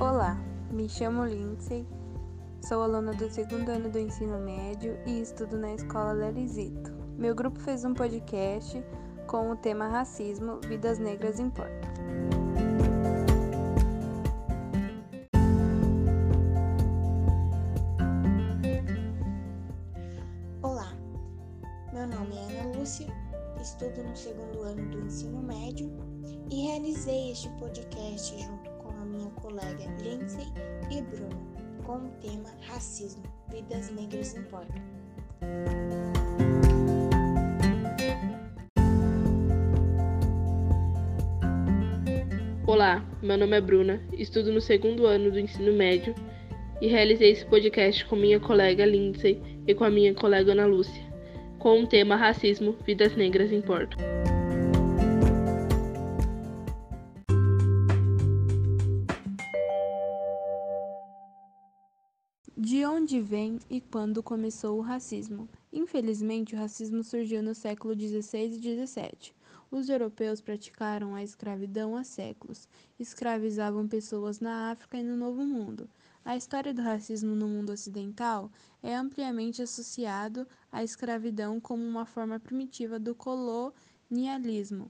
Olá, me chamo Lindsay, sou aluna do segundo ano do ensino médio e estudo na escola Lerizito. Meu grupo fez um podcast com o tema Racismo, Vidas Negras Importam. Olá, meu nome é Ana Lúcia, estudo no segundo ano do ensino médio e realizei este podcast junto colega Lindsay e Bruna com o tema Racismo, Vidas Negras Importam. Olá, meu nome é Bruna, estudo no segundo ano do ensino médio e realizei esse podcast com minha colega Lindsay e com a minha colega Ana Lúcia, com o tema Racismo, Vidas Negras Importam. De onde vem e quando começou o racismo? Infelizmente, o racismo surgiu no século XVI e XVII. Os europeus praticaram a escravidão há séculos. Escravizavam pessoas na África e no Novo Mundo. A história do racismo no mundo ocidental é ampliamente associado à escravidão como uma forma primitiva do colonialismo.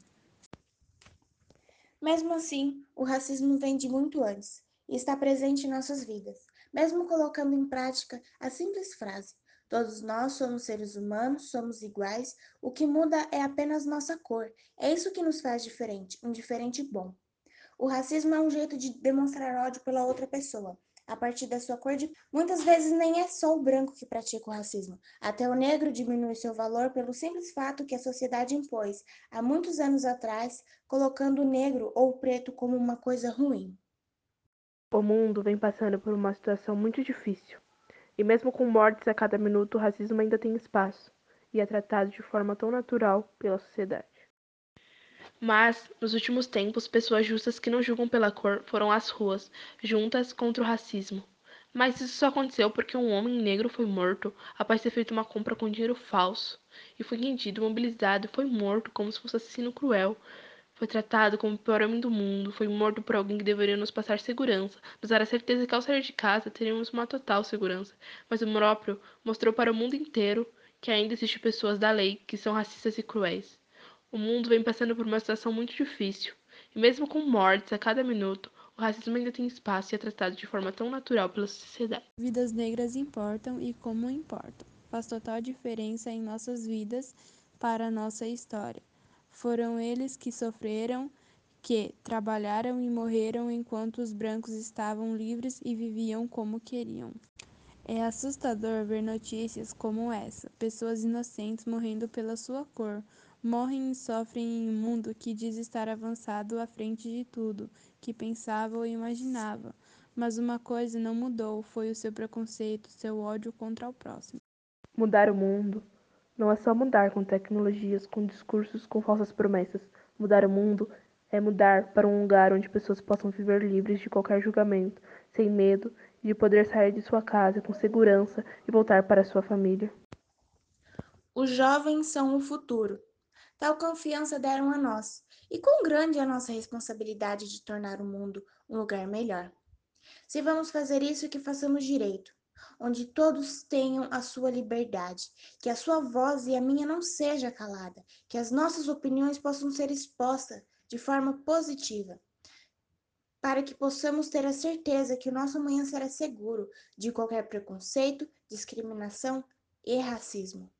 Mesmo assim, o racismo vem de muito antes e está presente em nossas vidas, mesmo colocando em prática a simples frase: Todos nós somos seres humanos, somos iguais, o que muda é apenas nossa cor. É isso que nos faz diferente, um diferente bom. O racismo é um jeito de demonstrar ódio pela outra pessoa, a partir da sua cor de. Muitas vezes nem é só o branco que pratica o racismo. Até o negro diminui seu valor pelo simples fato que a sociedade impôs, há muitos anos atrás, colocando o negro ou o preto como uma coisa ruim. O mundo vem passando por uma situação muito difícil. E mesmo com mortes a cada minuto, o racismo ainda tem espaço e é tratado de forma tão natural pela sociedade. Mas, nos últimos tempos, pessoas justas que não julgam pela cor foram às ruas, juntas contra o racismo. Mas isso só aconteceu porque um homem negro foi morto após ter feito uma compra com dinheiro falso e foi rendido, mobilizado e foi morto como se fosse assassino cruel. Foi tratado como o pior homem do mundo, foi morto por alguém que deveria nos passar segurança, nos dar a certeza que ao sair de casa teríamos uma total segurança. Mas o próprio mostrou para o mundo inteiro que ainda existem pessoas da lei que são racistas e cruéis. O mundo vem passando por uma situação muito difícil, e mesmo com mortes a cada minuto, o racismo ainda tem espaço e é tratado de forma tão natural pela sociedade. Vidas negras importam e como importam. Faz total diferença em nossas vidas para a nossa história. Foram eles que sofreram, que trabalharam e morreram enquanto os brancos estavam livres e viviam como queriam. É assustador ver notícias como essa: pessoas inocentes morrendo pela sua cor, morrem e sofrem em um mundo que diz estar avançado à frente de tudo que pensava ou imaginava. Mas uma coisa não mudou: foi o seu preconceito, seu ódio contra o próximo. Mudar o mundo não é só mudar com tecnologias, com discursos, com falsas promessas. Mudar o mundo é mudar para um lugar onde pessoas possam viver livres de qualquer julgamento, sem medo de poder sair de sua casa com segurança e voltar para sua família. Os jovens são o futuro. Tal confiança deram a nós, e quão grande é a nossa responsabilidade de tornar o mundo um lugar melhor. Se vamos fazer isso, que façamos direito onde todos tenham a sua liberdade, que a sua voz e a minha não seja calada, que as nossas opiniões possam ser expostas de forma positiva, para que possamos ter a certeza que o nosso amanhã será seguro de qualquer preconceito, discriminação e racismo.